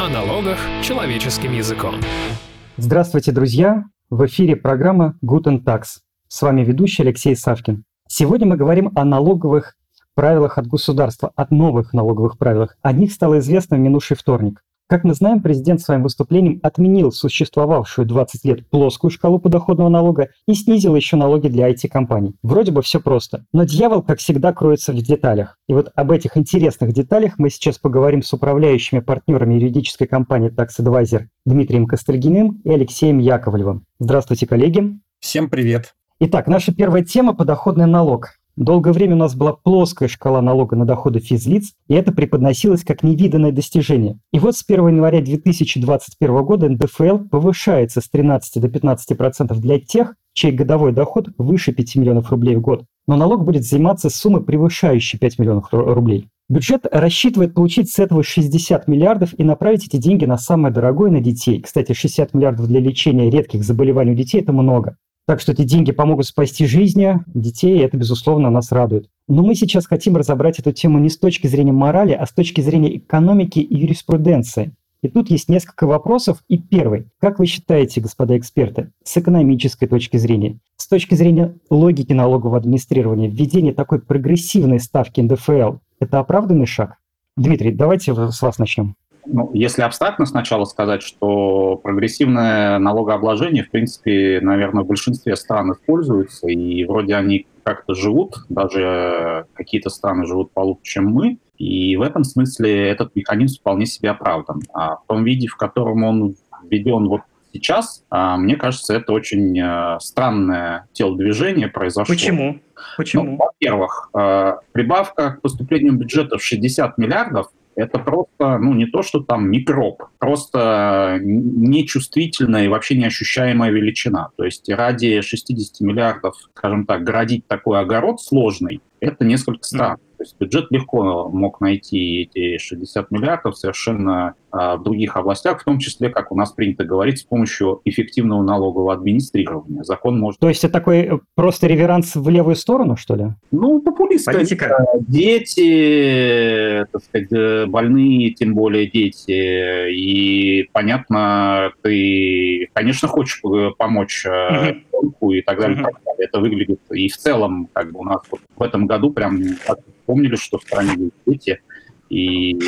О налогах человеческим языком. Здравствуйте, друзья! В эфире программа Guten Tax. С вами ведущий Алексей Савкин. Сегодня мы говорим о налоговых правилах от государства, от новых налоговых правилах. О них стало известно в минувший вторник. Как мы знаем, президент своим выступлением отменил существовавшую 20 лет плоскую шкалу подоходного налога и снизил еще налоги для IT-компаний. Вроде бы все просто, но дьявол, как всегда, кроется в деталях. И вот об этих интересных деталях мы сейчас поговорим с управляющими партнерами юридической компании Tax Advisor Дмитрием Костальгиным и Алексеем Яковлевым. Здравствуйте, коллеги. Всем привет. Итак, наша первая тема – подоходный налог. Долгое время у нас была плоская шкала налога на доходы физлиц, и это преподносилось как невиданное достижение. И вот с 1 января 2021 года НДФЛ повышается с 13 до 15% для тех, чей годовой доход выше 5 миллионов рублей в год. Но налог будет взиматься с суммы, превышающей 5 миллионов рублей. Бюджет рассчитывает получить с этого 60 миллиардов и направить эти деньги на самое дорогое на детей. Кстати, 60 миллиардов для лечения редких заболеваний у детей – это много. Так что эти деньги помогут спасти жизни детей, и это, безусловно, нас радует. Но мы сейчас хотим разобрать эту тему не с точки зрения морали, а с точки зрения экономики и юриспруденции. И тут есть несколько вопросов. И первый. Как вы считаете, господа эксперты, с экономической точки зрения, с точки зрения логики налогового администрирования, введение такой прогрессивной ставки НДФЛ – это оправданный шаг? Дмитрий, давайте с вас начнем. Ну, если абстрактно сначала сказать, что прогрессивное налогообложение, в принципе, наверное, в большинстве стран используется, и вроде они как-то живут, даже какие-то страны живут получше, чем мы, и в этом смысле этот механизм вполне себе оправдан. А в том виде, в котором он введен вот сейчас, а, мне кажется, это очень э, странное телодвижение произошло. Почему? Почему? Ну, во-первых, э, прибавка к поступлению бюджета в 60 миллиардов это просто, ну, не то, что там микроб, просто нечувствительная и вообще неощущаемая величина. То есть ради 60 миллиардов, скажем так, градить такой огород сложный, это несколько странно. То есть бюджет легко мог найти эти 60 миллиардов совершенно а, в других областях, в том числе, как у нас принято говорить, с помощью эффективного налогового администрирования. Закон может... То есть это такой э, просто реверанс в левую сторону, что ли? Ну, популистская. Политика. Дети, так сказать, э, больные, тем более дети. И, понятно, ты, конечно, хочешь э, помочь и так далее, так далее. Это выглядит и в целом, как бы у нас вот в этом году прям вспомнили, что в стране дети, и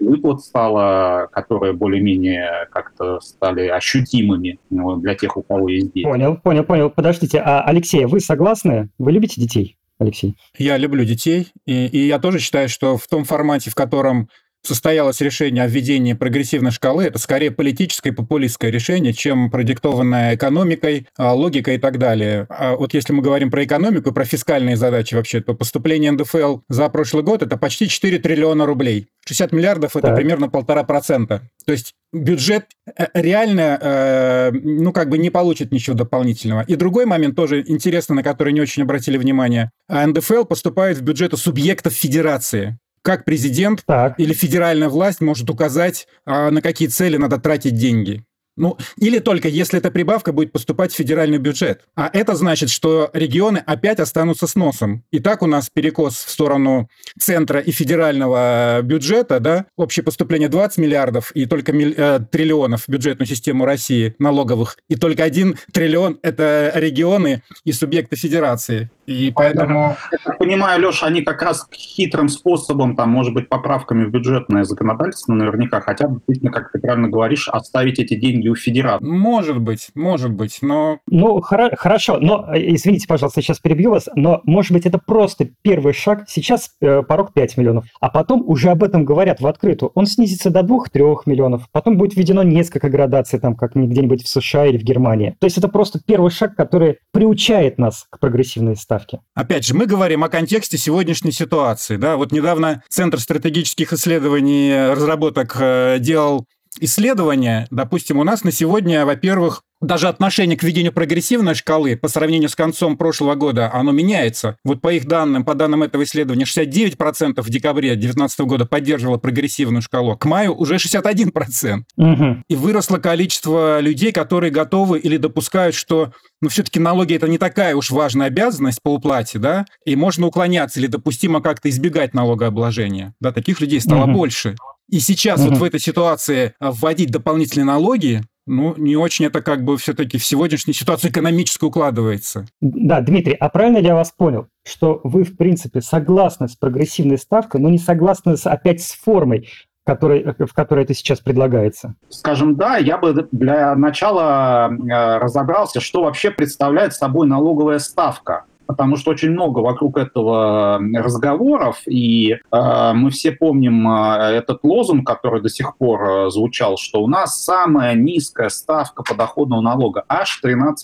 выплат стало, которые более-менее как-то стали ощутимыми ну, для тех, у кого есть дети. Понял, понял, понял. Подождите, а, Алексей, вы согласны? Вы любите детей? Алексей? Я люблю детей, и, и я тоже считаю, что в том формате, в котором состоялось решение о введении прогрессивной шкалы, это скорее политическое и популистское решение, чем продиктованное экономикой, а, логикой и так далее. А вот если мы говорим про экономику, про фискальные задачи вообще, то поступление НДФЛ за прошлый год это почти 4 триллиона рублей. 60 миллиардов это так. примерно полтора процента. То есть бюджет э, реально, э, ну, как бы не получит ничего дополнительного. И другой момент тоже интересный, на который не очень обратили внимание. А НДФЛ поступает в бюджеты субъектов федерации как президент так. или федеральная власть может указать, а, на какие цели надо тратить деньги. Ну, или только если эта прибавка будет поступать в федеральный бюджет. А это значит, что регионы опять останутся с носом. И так у нас перекос в сторону центра и федерального бюджета, да, общее поступление 20 миллиардов и только миль, э, триллионов в бюджетную систему России налоговых, и только один триллион – это регионы и субъекты федерации. И поэтому... Я понимаю, Леша, они как раз хитрым способом, там, может быть, поправками в бюджетное законодательство наверняка хотят, действительно, как ты правильно говоришь, оставить эти деньги у федерации. Может быть, может быть, но... Ну, хора- хорошо, но, э, извините, пожалуйста, сейчас перебью вас, но, может быть, это просто первый шаг. Сейчас э, порог 5 миллионов, а потом уже об этом говорят в открытую. Он снизится до 2-3 миллионов, потом будет введено несколько градаций, там, как где-нибудь в США или в Германии. То есть это просто первый шаг, который приучает нас к прогрессивной ставке. Опять же, мы говорим о контексте сегодняшней ситуации. Да? Вот недавно Центр стратегических исследований разработок э, делал исследования. Допустим, у нас на сегодня, во-первых, даже отношение к введению прогрессивной шкалы по сравнению с концом прошлого года, оно меняется. Вот по их данным, по данным этого исследования, 69% в декабре 2019 года поддерживало прогрессивную шкалу, к маю уже 61%. Угу. И выросло количество людей, которые готовы или допускают, что ну, все-таки налоги это не такая уж важная обязанность по уплате, да, и можно уклоняться или допустимо как-то избегать налогообложения. Да, таких людей стало угу. больше. И сейчас угу. вот в этой ситуации вводить дополнительные налоги, ну, не очень это как бы все-таки в сегодняшней ситуации экономически укладывается. Да, Дмитрий, а правильно я вас понял, что вы, в принципе, согласны с прогрессивной ставкой, но не согласны с, опять с формой, который, в которой это сейчас предлагается? Скажем, да, я бы для начала э, разобрался, что вообще представляет собой налоговая ставка потому что очень много вокруг этого разговоров, и э, мы все помним э, этот лозунг, который до сих пор э, звучал, что у нас самая низкая ставка подоходного налога, аж 13%.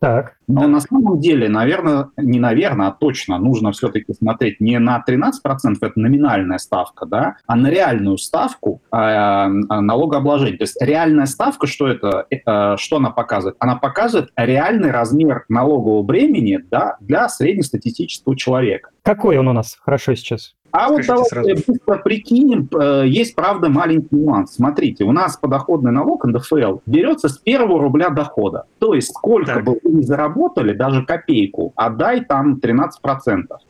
Так. Но на самом деле, наверное, не наверное, а точно нужно все-таки смотреть не на 13%, это номинальная ставка, да, а на реальную ставку э, налогообложения. То есть реальная ставка, что это, э, что она показывает? Она показывает реальный размер налогового бремени, да, для среднестатистического человека. Какой он у нас хорошо сейчас? А вот давайте сразу. быстро прикинем. Э, есть, правда, маленький нюанс. Смотрите, у нас подоходный налог НДФЛ берется с первого рубля дохода. То есть сколько так. бы вы ни заработали, даже копейку, отдай там 13%.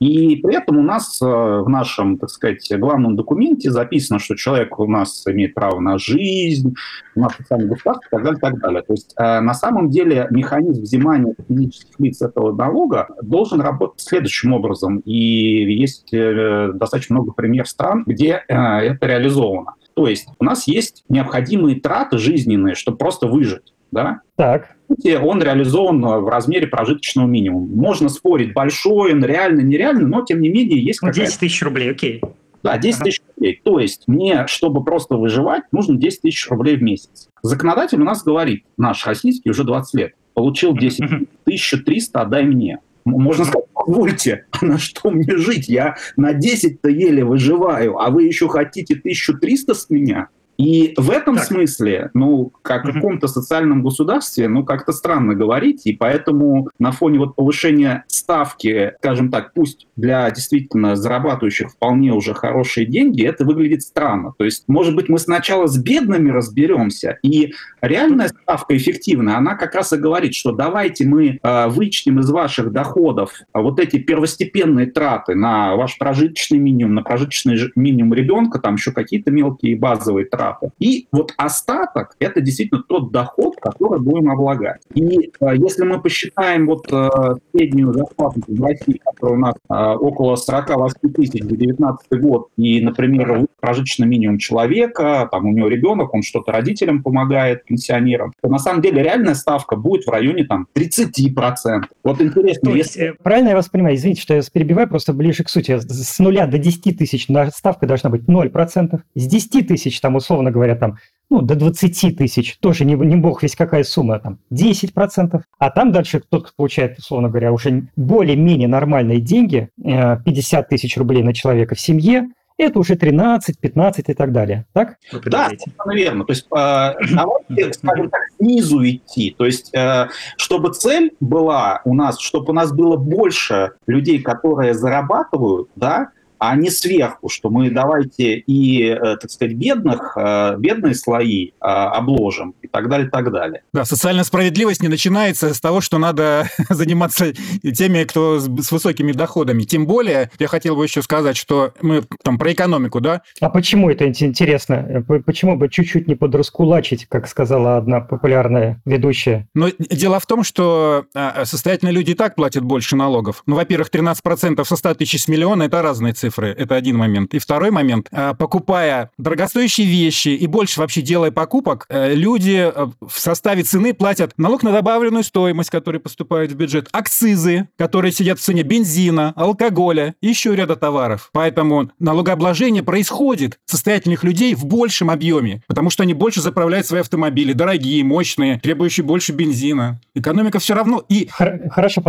И при этом у нас э, в нашем, так сказать, главном документе записано, что человек у нас имеет право на жизнь, на социальное государство и так далее, и так далее. То есть э, на самом деле механизм взимания физических лиц этого налога должен работать следующим образом. И есть достаточно много примеров стран, где э, это реализовано. То есть у нас есть необходимые траты жизненные, чтобы просто выжить. Да? Так. Он реализован в размере прожиточного минимума. Можно спорить, большой он, реально, нереально, но тем не менее есть ну, 10 тысяч рублей, окей. Да, 10 тысяч рублей. То есть мне, чтобы просто выживать, нужно 10 тысяч рублей в месяц. Законодатель у нас говорит, наш российский уже 20 лет, получил 10 1300, отдай мне. Можно сказать, позвольте, а на что мне жить? Я на 10-то еле выживаю, а вы еще хотите 1300 с меня? И в этом так. смысле, ну, как в каком-то социальном государстве, ну, как-то странно говорить, и поэтому на фоне вот повышения ставки, скажем так, пусть для действительно зарабатывающих вполне уже хорошие деньги, это выглядит странно. То есть, может быть, мы сначала с бедными разберемся, и реальная ставка эффективная, она как раз и говорит, что давайте мы э, вычтем из ваших доходов вот эти первостепенные траты на ваш прожиточный минимум, на прожиточный минимум ребенка, там еще какие-то мелкие базовые траты, штрафов. И вот остаток – это действительно тот доход, который будем облагать. И э, если мы посчитаем вот э, среднюю зарплату в России, которая у нас э, около 48 тысяч за 2019 год, и, например, прожиточный минимум человека, там у него ребенок, он что-то родителям помогает, пенсионерам, то на самом деле реальная ставка будет в районе там 30%. Вот интересно, то есть, если... Правильно я вас понимаю? Извините, что я вас перебиваю, просто ближе к сути. С нуля до 10 тысяч ставка должна быть 0%. С 10 тысяч, там, условно, условно говоря, там, ну, до 20 тысяч, тоже не, не бог весь какая сумма, там, 10%, а там дальше тот, кто получает, условно говоря, уже более-менее нормальные деньги, 50 э, тысяч рублей на человека в семье, это уже 13, 15 и так далее. Так? Да, наверное. То есть э, давайте, скажем так, снизу идти. То есть, э, чтобы цель была у нас, чтобы у нас было больше людей, которые зарабатывают, да, а не сверху, что мы давайте и, э, так сказать, бедных, э, бедные слои э, обложим и так далее, и так далее. Да, социальная справедливость не начинается с того, что надо заниматься теми, кто с высокими доходами. Тем более, я хотел бы еще сказать, что мы там про экономику, да? А почему это интересно? Почему бы чуть-чуть не подраскулачить, как сказала одна популярная ведущая? Но дело в том, что а, состоятельные люди и так платят больше налогов. Ну, во-первых, 13% со 100 тысяч с миллиона – это разные цифры цифры. Это один момент. И второй момент. А, покупая дорогостоящие вещи и больше вообще делая покупок, э, люди э, в составе цены платят налог на добавленную стоимость, который поступает в бюджет, акцизы, которые сидят в цене бензина, алкоголя и еще ряда товаров. Поэтому налогообложение происходит состоятельных людей в большем объеме, потому что они больше заправляют свои автомобили, дорогие, мощные, требующие больше бензина. Экономика все равно и... Хорошо,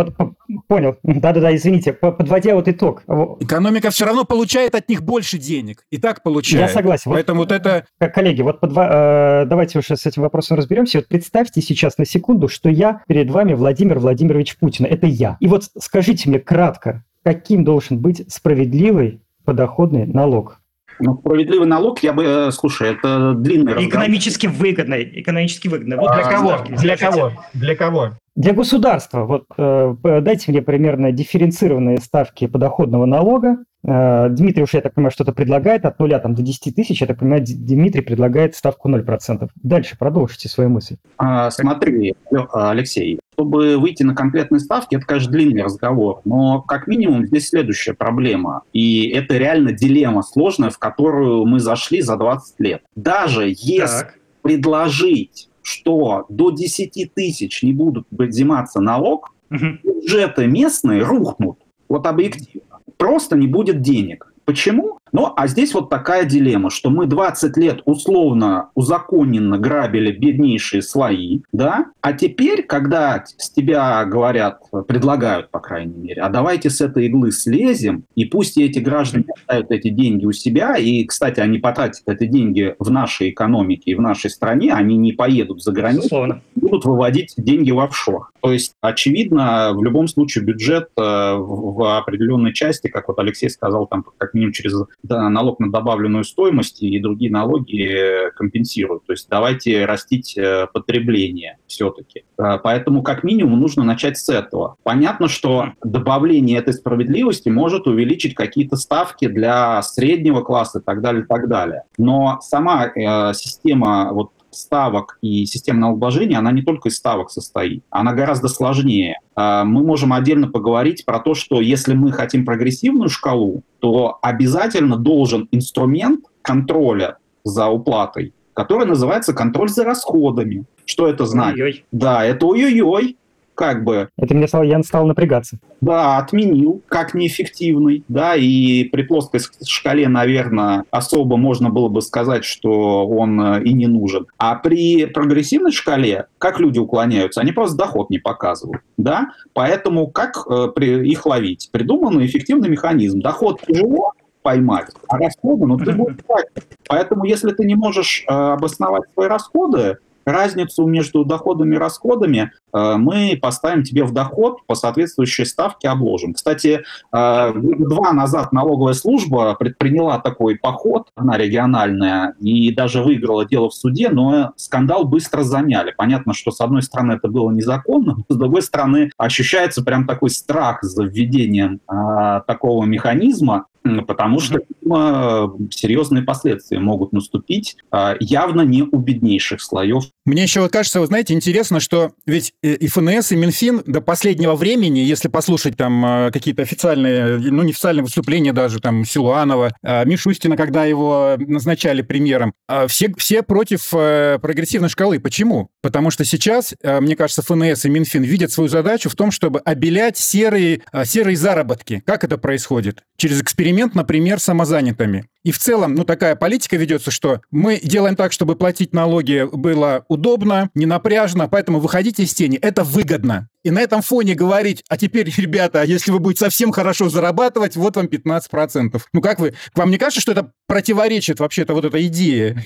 понял. Да-да-да, извините. Подводя вот итог. Экономика все равно получает от них больше денег. И так получает. Я согласен. Поэтому вот, вот это... Коллеги, вот подва... э, давайте уже с этим вопросом разберемся. Вот представьте сейчас на секунду, что я перед вами Владимир Владимирович Путин. Это я. И вот скажите мне кратко, каким должен быть справедливый подоходный налог? Ну, справедливый налог, я бы, э, слушай, это длинный разговор. Экономически выгодный, экономически выгодный. Вот для а, кого? Для кого? Для кого? Для государства. Вот э, дайте мне примерно дифференцированные ставки подоходного налога Э, Дмитрий уж, я так понимаю, что-то предлагает от нуля там, до 10 тысяч. Я так понимаю, Дмитрий предлагает ставку 0%. Дальше продолжите свою мысль. А, смотри, Алексей, чтобы выйти на конкретные ставки, это, конечно, длинный разговор, но как минимум здесь следующая проблема. И это реально дилемма сложная, в которую мы зашли за 20 лет. Даже если так. предложить, что до 10 тысяч не будут взиматься налог, угу. бюджеты местные рухнут. Вот объективно просто не будет денег. Почему? Ну, а здесь вот такая дилемма, что мы 20 лет условно, узаконенно грабили беднейшие слои, да, а теперь, когда с тебя говорят, предлагают, по крайней мере, а давайте с этой иглы слезем, и пусть эти граждане оставят эти деньги у себя, и, кстати, они потратят эти деньги в нашей экономике и в нашей стране, они не поедут за границу, Условно. будут выводить деньги в офшор. То есть, очевидно, в любом случае бюджет э, в определенной части, как вот Алексей сказал, там как минимум через налог на добавленную стоимость и другие налоги компенсируют. То есть давайте растить э, потребление все-таки. Э, поэтому как минимум нужно начать с этого. Понятно, что добавление этой справедливости может увеличить какие-то ставки для среднего класса и так далее, и так далее. Но сама э, система вот ставок и система налогообложения, она не только из ставок состоит, она гораздо сложнее. А, мы можем отдельно поговорить про то, что если мы хотим прогрессивную шкалу, то обязательно должен инструмент контроля за уплатой, который называется контроль за расходами. Что это значит? Ой-ой. Да, это ой-ой-ой как бы... Это мне стало, я стал напрягаться. Да, отменил как неэффективный, да, и при плоской шкале, наверное, особо можно было бы сказать, что он э, и не нужен. А при прогрессивной шкале, как люди уклоняются, они просто доход не показывают, да, поэтому как э, при, их ловить? Придуман эффективный механизм. Доход тяжело, поймать, а расходы, ну, ты будешь платить. Поэтому, если ты не можешь э, обосновать свои расходы, разницу между доходами и расходами э, мы поставим тебе в доход по соответствующей ставке обложим. Кстати, э, два назад налоговая служба предприняла такой поход, она региональная, и даже выиграла дело в суде, но скандал быстро замяли. Понятно, что с одной стороны это было незаконно, но с другой стороны ощущается прям такой страх за введением э, такого механизма, потому что видимо, серьезные последствия могут наступить явно не у беднейших слоев мне еще кажется, вы знаете, интересно, что ведь и ФНС, и Минфин до последнего времени, если послушать там э, какие-то официальные, ну, неофициальные выступления даже там Силуанова, э, Мишустина, когда его назначали премьером, э, все, все против прогрессивной шкалы. Почему? Потому что сейчас, мне кажется, ФНС и Минфин видят свою задачу в том, чтобы обелять серые, серые заработки. Как это происходит? Через эксперимент, например, самозанятыми. И в целом, ну, такая политика ведется, что мы делаем так, чтобы платить налоги было удобно, не напряжно, поэтому выходите из тени. Это выгодно. И на этом фоне говорить, а теперь, ребята, если вы будете совсем хорошо зарабатывать, вот вам 15%. Ну как вы, вам не кажется, что это противоречит вообще-то вот этой идее?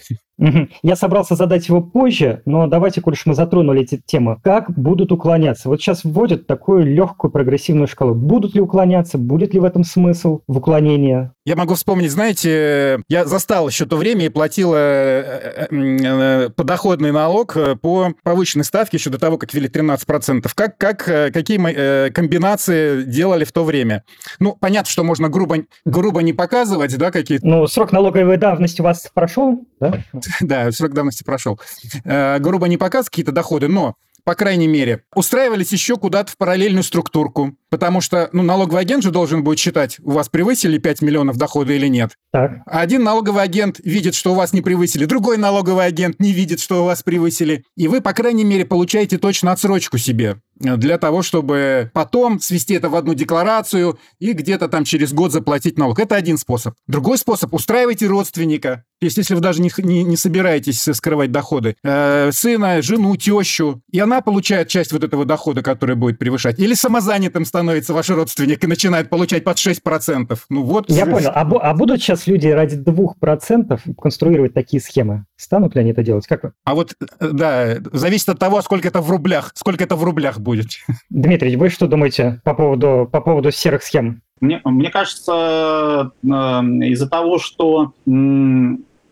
Я собрался задать его позже, но давайте, коль мы затронули эти темы, как будут уклоняться? Вот сейчас вводят такую легкую прогрессивную шкалу. Будут ли уклоняться? Будет ли в этом смысл в уклонении? Я могу вспомнить, знаете, я застал еще то время и платил э, э, э, подоходный налог по повышенной ставке еще до того, как ввели 13%. Как, как, какие комбинации делали в то время? Ну, понятно, что можно грубо, грубо не показывать, да, какие-то... Ну, срок налоговой давности у вас прошел, да? Да, срок давности прошел. Грубо не показывать какие-то доходы, но по крайней мере, устраивались еще куда-то в параллельную структурку. Потому что ну, налоговый агент же должен будет считать, у вас превысили 5 миллионов дохода или нет. Так. Один налоговый агент видит, что у вас не превысили, другой налоговый агент не видит, что у вас превысили. И вы, по крайней мере, получаете точно отсрочку себе для того, чтобы потом свести это в одну декларацию и где-то там через год заплатить налог. Это один способ. Другой способ – устраивайте родственника. То есть, если вы даже не, не, не собираетесь скрывать доходы, э, сына, жену, тещу, и она получает часть вот этого дохода, который будет превышать. Или самозанятым становится ваш родственник и начинает получать под 6%. Ну вот. Я понял. А, а будут сейчас люди ради 2% конструировать такие схемы? Станут ли они это делать? Как вы? А вот, э, да, зависит от того, сколько это в рублях, сколько это в рублях будет. Дмитрий, вы что думаете по поводу, по поводу серых схем? Мне, мне кажется, э, из-за того, что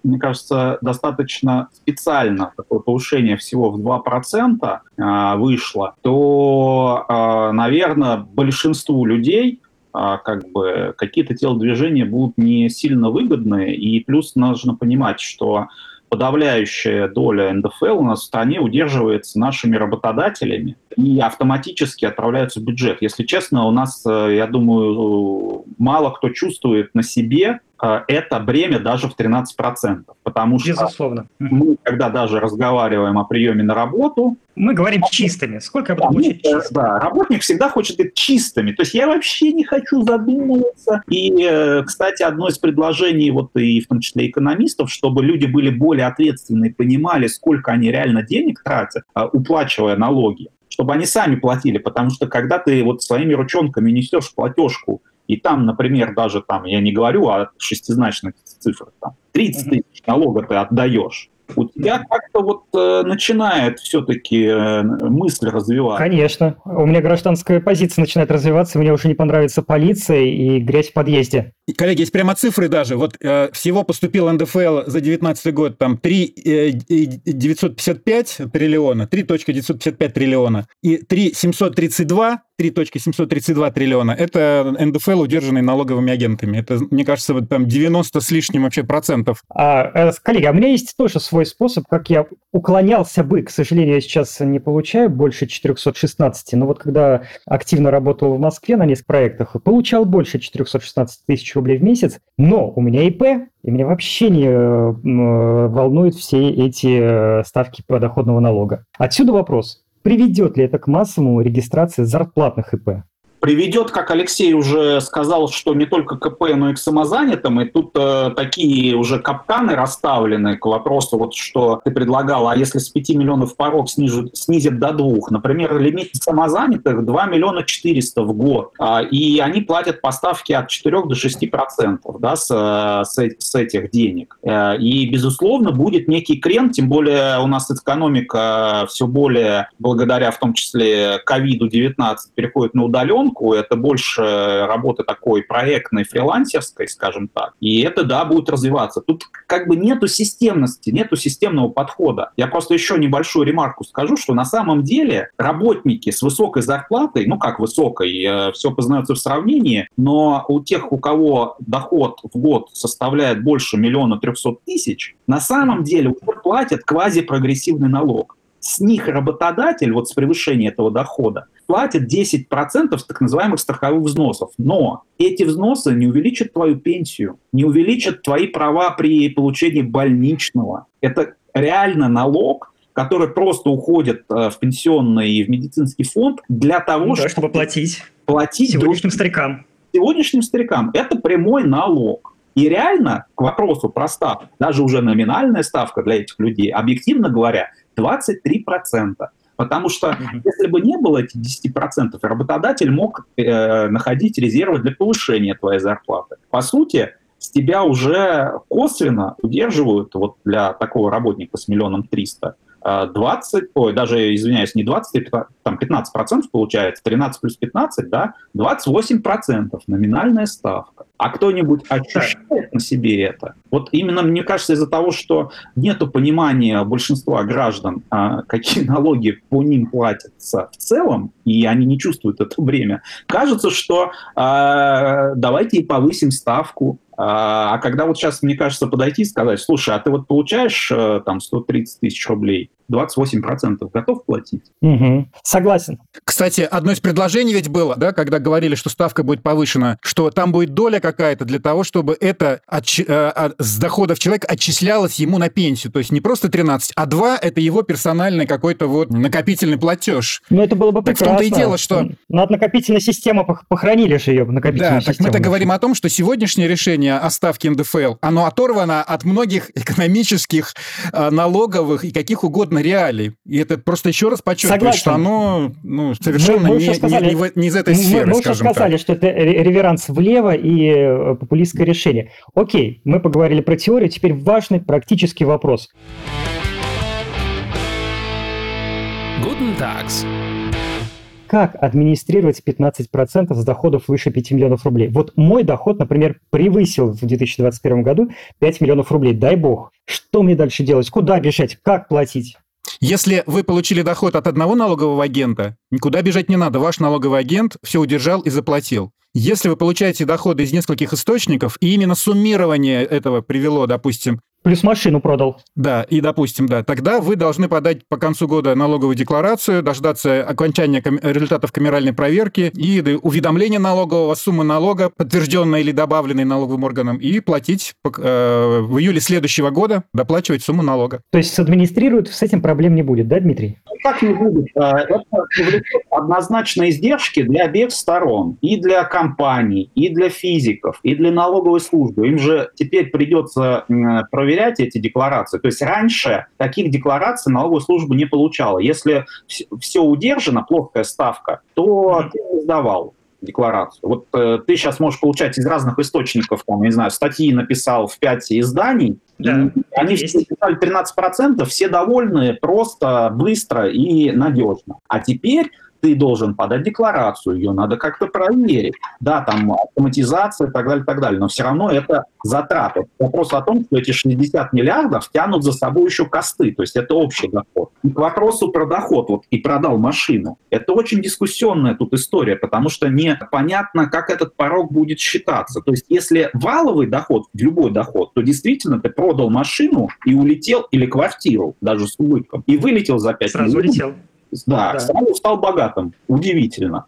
мне кажется, достаточно специально такое повышение всего в 2% э, вышло, то, наверное, большинству людей а, как бы какие-то телодвижения будут не сильно выгодны. И плюс нужно понимать, что подавляющая доля НДФЛ у нас в стране удерживается нашими работодателями и автоматически отправляются в бюджет. Если честно, у нас, э, я думаю, мало кто чувствует на себе это бремя даже в 13%. Потому что Безусловно. мы, когда даже разговариваем о приеме на работу... Мы говорим чистыми. Сколько я буду получать ну, чисто? Да, работник всегда хочет быть чистыми. То есть я вообще не хочу задумываться. И, э, кстати, одно из предложений, вот и в том числе экономистов, чтобы люди были более ответственны и понимали, сколько они реально денег тратят, э, уплачивая налоги чтобы они сами платили, потому что когда ты вот своими ручонками несешь платежку и там, например, даже там, я не говорю о шестизначных цифрах, там, 30 тысяч налога ты отдаешь, у тебя как-то вот э, начинает все-таки э, мысль развиваться. Конечно. У меня гражданская позиция начинает развиваться, мне уже не понравится полиция и грязь в подъезде. Коллеги, есть прямо цифры даже. Вот э, всего поступил НДФЛ за 2019 год там 3 э, 955 триллиона, 3.955 триллиона и 3 732 3.732 триллиона. Это НДФЛ, удержанный налоговыми агентами. Это, мне кажется, вот там 90 с лишним вообще процентов. А, э, коллеги, а у меня есть тоже свой способ, как я уклонялся бы. К сожалению, я сейчас не получаю больше 416, но вот когда активно работал в Москве на нескольких проектах, получал больше 416 тысяч рублей в месяц, но у меня ИП, и меня вообще не э, волнуют все эти э, ставки подоходного налога. Отсюда вопрос. Приведет ли это к массовому регистрации зарплатных ИП? Приведет, как Алексей уже сказал, что не только КП, но и к самозанятым. И тут э, такие уже капканы расставлены к вопросу, вот что ты предлагал, а если с 5 миллионов порог снижут, снизят до 2? Например, лимит самозанятых 2 миллиона 400 в год. А, и они платят поставки от 4 до 6 процентов да, с, с, с этих денег. Э, и, безусловно, будет некий крен, тем более у нас экономика все более, благодаря в том числе ковиду-19, переходит на удаленку, рынку, это больше работы такой проектной, фрилансерской, скажем так, и это, да, будет развиваться. Тут как бы нету системности, нету системного подхода. Я просто еще небольшую ремарку скажу, что на самом деле работники с высокой зарплатой, ну как высокой, э, все познается в сравнении, но у тех, у кого доход в год составляет больше миллиона трехсот тысяч, на самом деле уже платят квазипрогрессивный налог с них работодатель вот с превышения этого дохода платит 10% так называемых страховых взносов. Но эти взносы не увеличат твою пенсию, не увеличат твои права при получении больничного. Это реально налог, который просто уходит э, в пенсионный и в медицинский фонд для того, ну, да, чтобы платить, платить сегодняшним друг... старикам. Сегодняшним старикам. Это прямой налог. И реально, к вопросу про ставку, даже уже номинальная ставка для этих людей, объективно говоря, 23%. Потому что mm-hmm. если бы не было этих 10%, работодатель мог э, находить резервы для повышения твоей зарплаты. По сути, с тебя уже косвенно удерживают вот для такого работника с миллионом триста 20, ой, даже, извиняюсь, не 20, там 15 процентов получается, 13 плюс 15, да, 28 процентов номинальная ставка. А кто-нибудь ощущает на себе это? Вот именно, мне кажется, из-за того, что нет понимания большинства граждан, а, какие налоги по ним платятся в целом, и они не чувствуют это время, кажется, что э, давайте и повысим ставку, а, а когда вот сейчас, мне кажется, подойти и сказать, слушай, а ты вот получаешь э, там 130 тысяч рублей, 28% готов платить? Угу. Согласен. Кстати, одно из предложений ведь было, да, когда говорили, что ставка будет повышена, что там будет доля какая-то для того, чтобы это отч... э, с доходов человека отчислялось ему на пенсию. То есть не просто 13, а 2 – это его персональный какой-то вот накопительный платеж. Ну, это было бы так прекрасно. в том-то и дело, что... Над накопительной системой похоронили же ее, накопительную Да, систему. так мы-то говорим о том, что сегодняшнее решение о ставке НДФЛ, оно оторвано от многих экономических, э, налоговых и каких угодно реалий. И это просто еще раз подчеркивает, Согласен. что оно ну, совершенно Мы- мы не, уже сказали- не- не в- не из этой Мы- сферы, мы уже скажем сказали, так. что это ре- реверанс влево и э, популистское решение. Окей, мы поговорили про теорию, теперь важный практический вопрос. Guten Tags. Как администрировать 15% с доходов выше 5 миллионов рублей? Вот мой доход, например, превысил в 2021 году 5 миллионов рублей. Дай бог. Что мне дальше делать? Куда бежать? Как платить? Если вы получили доход от одного налогового агента, никуда бежать не надо. Ваш налоговый агент все удержал и заплатил. Если вы получаете доходы из нескольких источников, и именно суммирование этого привело, допустим, Плюс машину продал. Да, и допустим, да, тогда вы должны подать по концу года налоговую декларацию, дождаться окончания ком- результатов камеральной проверки и уведомления налогового, суммы налога, подтвержденной или добавленной налоговым органом, и платить э, в июле следующего года, доплачивать сумму налога. То есть садминистрируют, с этим проблем не будет, да, Дмитрий? Как не будет? Э, это однозначно издержки для обеих сторон. И для компаний, и для физиков, и для налоговой службы. Им же теперь придется проверять проверять эти декларации. То есть раньше таких деклараций налоговая служба не получала. Если все удержано, плоская ставка, то ты не сдавал декларацию. Вот э, ты сейчас можешь получать из разных источников, там, не знаю, статьи написал в 5 изданий, да, они есть. все написали 13%, все довольны просто, быстро и надежно. А теперь ты должен подать декларацию, ее надо как-то проверить. Да, там автоматизация и так далее, так далее, но все равно это затраты. Вопрос о том, что эти 60 миллиардов тянут за собой еще косты, то есть это общий доход. И к вопросу про доход, вот и продал машину, это очень дискуссионная тут история, потому что непонятно, как этот порог будет считаться. То есть если валовый доход, любой доход, то действительно ты продал машину и улетел, или квартиру, даже с убытком, и вылетел за 5 Сразу миллионов. улетел. Да, да. Сразу стал богатым. Удивительно.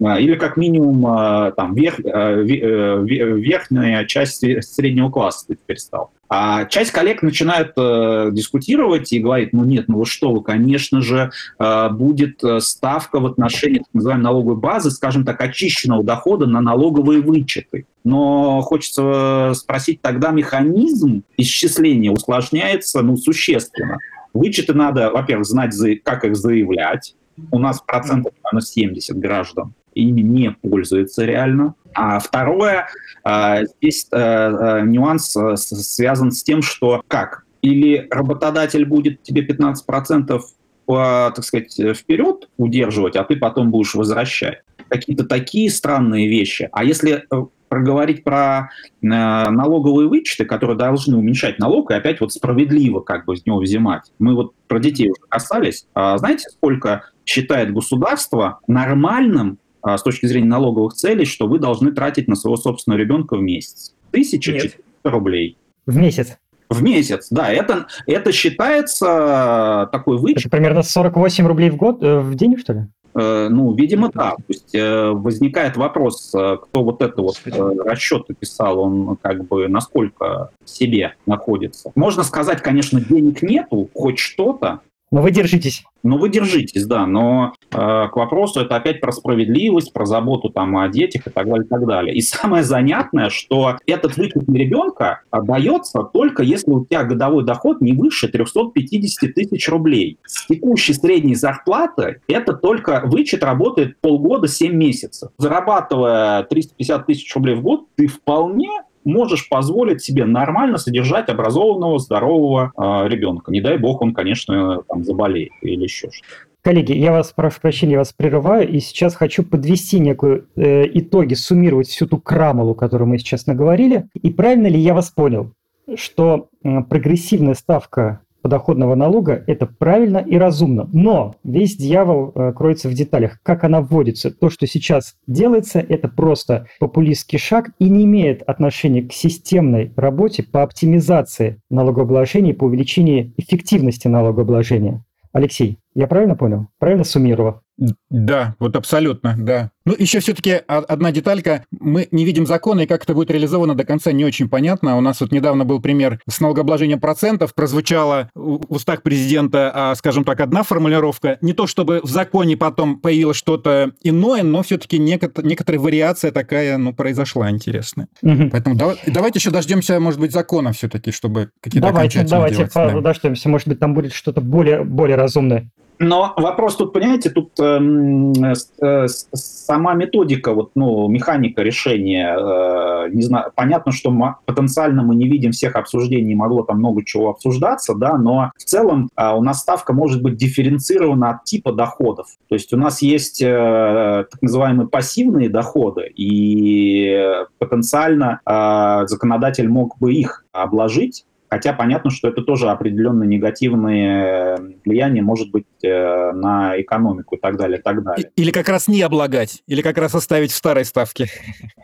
А, или как минимум а, там верх, а, верхняя часть среднего класса ты теперь стал. А часть коллег начинает э, дискутировать и говорит, ну нет, ну вы что, вы, конечно же, э, будет ставка в отношении так называемой налоговой базы, скажем так, очищенного дохода на налоговые вычеты. Но хочется спросить, тогда механизм исчисления усложняется ну, существенно. Вычеты надо, во-первых, знать, как их заявлять. У нас процентов, наверное, 70 граждан ими не пользуются реально. А второе, а, здесь э, э, нюанс э, связан с тем, что как? Или работодатель будет тебе 15% так сказать, вперед удерживать, а ты потом будешь возвращать. Какие-то такие странные вещи. А если проговорить про э, налоговые вычеты, которые должны уменьшать налог и опять вот справедливо как бы с него взимать. Мы вот про детей уже касались. А знаете, сколько считает государство нормальным а, с точки зрения налоговых целей, что вы должны тратить на своего собственного ребенка в месяц? 1400 рублей. В месяц? В месяц, да. Это, это считается такой вычет. Это примерно 48 рублей в год, э, в день, что ли? Э, ну, видимо, да. То есть э, возникает вопрос, э, кто вот это вот расчеты писал, он как бы насколько себе находится. Можно сказать, конечно, денег нету, хоть что-то, но вы держитесь. Ну, вы держитесь, да, но э, к вопросу это опять про справедливость, про заботу там о детях и так далее, и так далее. И самое занятное, что этот вычет на ребенка отдается только если у тебя годовой доход не выше 350 тысяч рублей. С текущей средней зарплаты это только вычет работает полгода, 7 месяцев. Зарабатывая 350 тысяч рублей в год, ты вполне можешь позволить себе нормально содержать образованного, здорового э, ребенка. Не дай бог он, конечно, там заболеет или еще что-то. Коллеги, я вас прошу прощения, я вас прерываю, и сейчас хочу подвести некую э, итоги, суммировать всю ту крамолу, которую мы сейчас наговорили. И правильно ли я вас понял, что э, прогрессивная ставка подоходного налога – это правильно и разумно. Но весь дьявол э, кроется в деталях. Как она вводится? То, что сейчас делается, это просто популистский шаг и не имеет отношения к системной работе по оптимизации налогообложения и по увеличению эффективности налогообложения. Алексей, я правильно понял? Правильно суммировал? Да, вот абсолютно, да. Ну, еще все-таки одна деталька. Мы не видим закона, и как это будет реализовано до конца не очень понятно. У нас вот недавно был пример с налогообложением процентов. Прозвучала в устах президента, а, скажем так, одна формулировка. Не то, чтобы в законе потом появилось что-то иное, но все-таки некоторая вариация такая, ну, произошла интересная. Угу. Поэтому давай, давайте еще дождемся, может быть, закона все-таки, чтобы какие-то Давайте, давайте да. дождемся. Может быть, там будет что-то более, более разумное. Но вопрос тут, понимаете, тут эм, э, э, сама методика, вот, ну, механика решения, э, не знаю, понятно, что мы, потенциально мы не видим всех обсуждений, могло там много чего обсуждаться, да, но в целом э, у нас ставка может быть дифференцирована от типа доходов. То есть у нас есть э, так называемые пассивные доходы, и потенциально э, законодатель мог бы их обложить Хотя понятно, что это тоже определенно негативные влияния может быть э, на экономику и так далее, и так далее. Или как раз не облагать, или как раз оставить в старой ставке.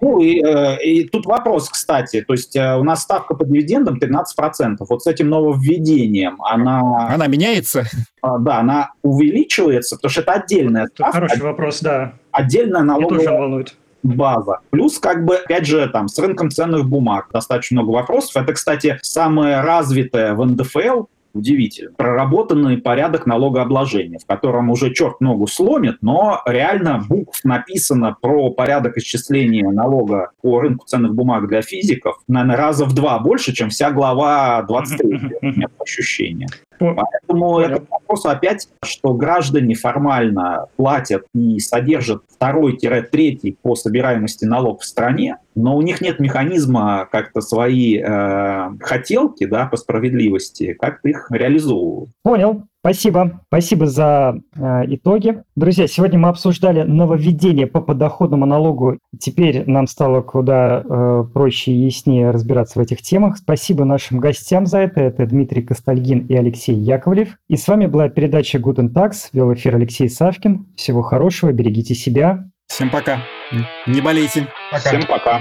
Ну и, э, и тут вопрос, кстати, то есть э, у нас ставка по дивидендам 13%. Вот с этим нововведением она... Она меняется? А, да, она увеличивается, потому что это отдельная ставка. Хороший вопрос, да. Отдельная налоговая... Меня тоже волнует база. Плюс, как бы, опять же, там, с рынком ценных бумаг достаточно много вопросов. Это, кстати, самое развитое в НДФЛ удивительно. Проработанный порядок налогообложения, в котором уже черт ногу сломит, но реально букв написано про порядок исчисления налога по рынку ценных бумаг для физиков, наверное, раза в два больше, чем вся глава 23, нет ощущения. Поэтому это вопрос опять, что граждане формально платят и содержат второй-третий по собираемости налог в стране, но у них нет механизма как-то свои э, хотелки да, по справедливости, как-то их реализовывать. Понял. Спасибо. Спасибо за э, итоги. Друзья, сегодня мы обсуждали нововведение по подоходному налогу. Теперь нам стало куда э, проще и яснее разбираться в этих темах. Спасибо нашим гостям за это. Это Дмитрий Костальгин и Алексей Яковлев. И с вами была передача Guten Tax. Вел эфир Алексей Савкин. Всего хорошего, берегите себя. Всем пока. Не болейте. Пока. Всем пока.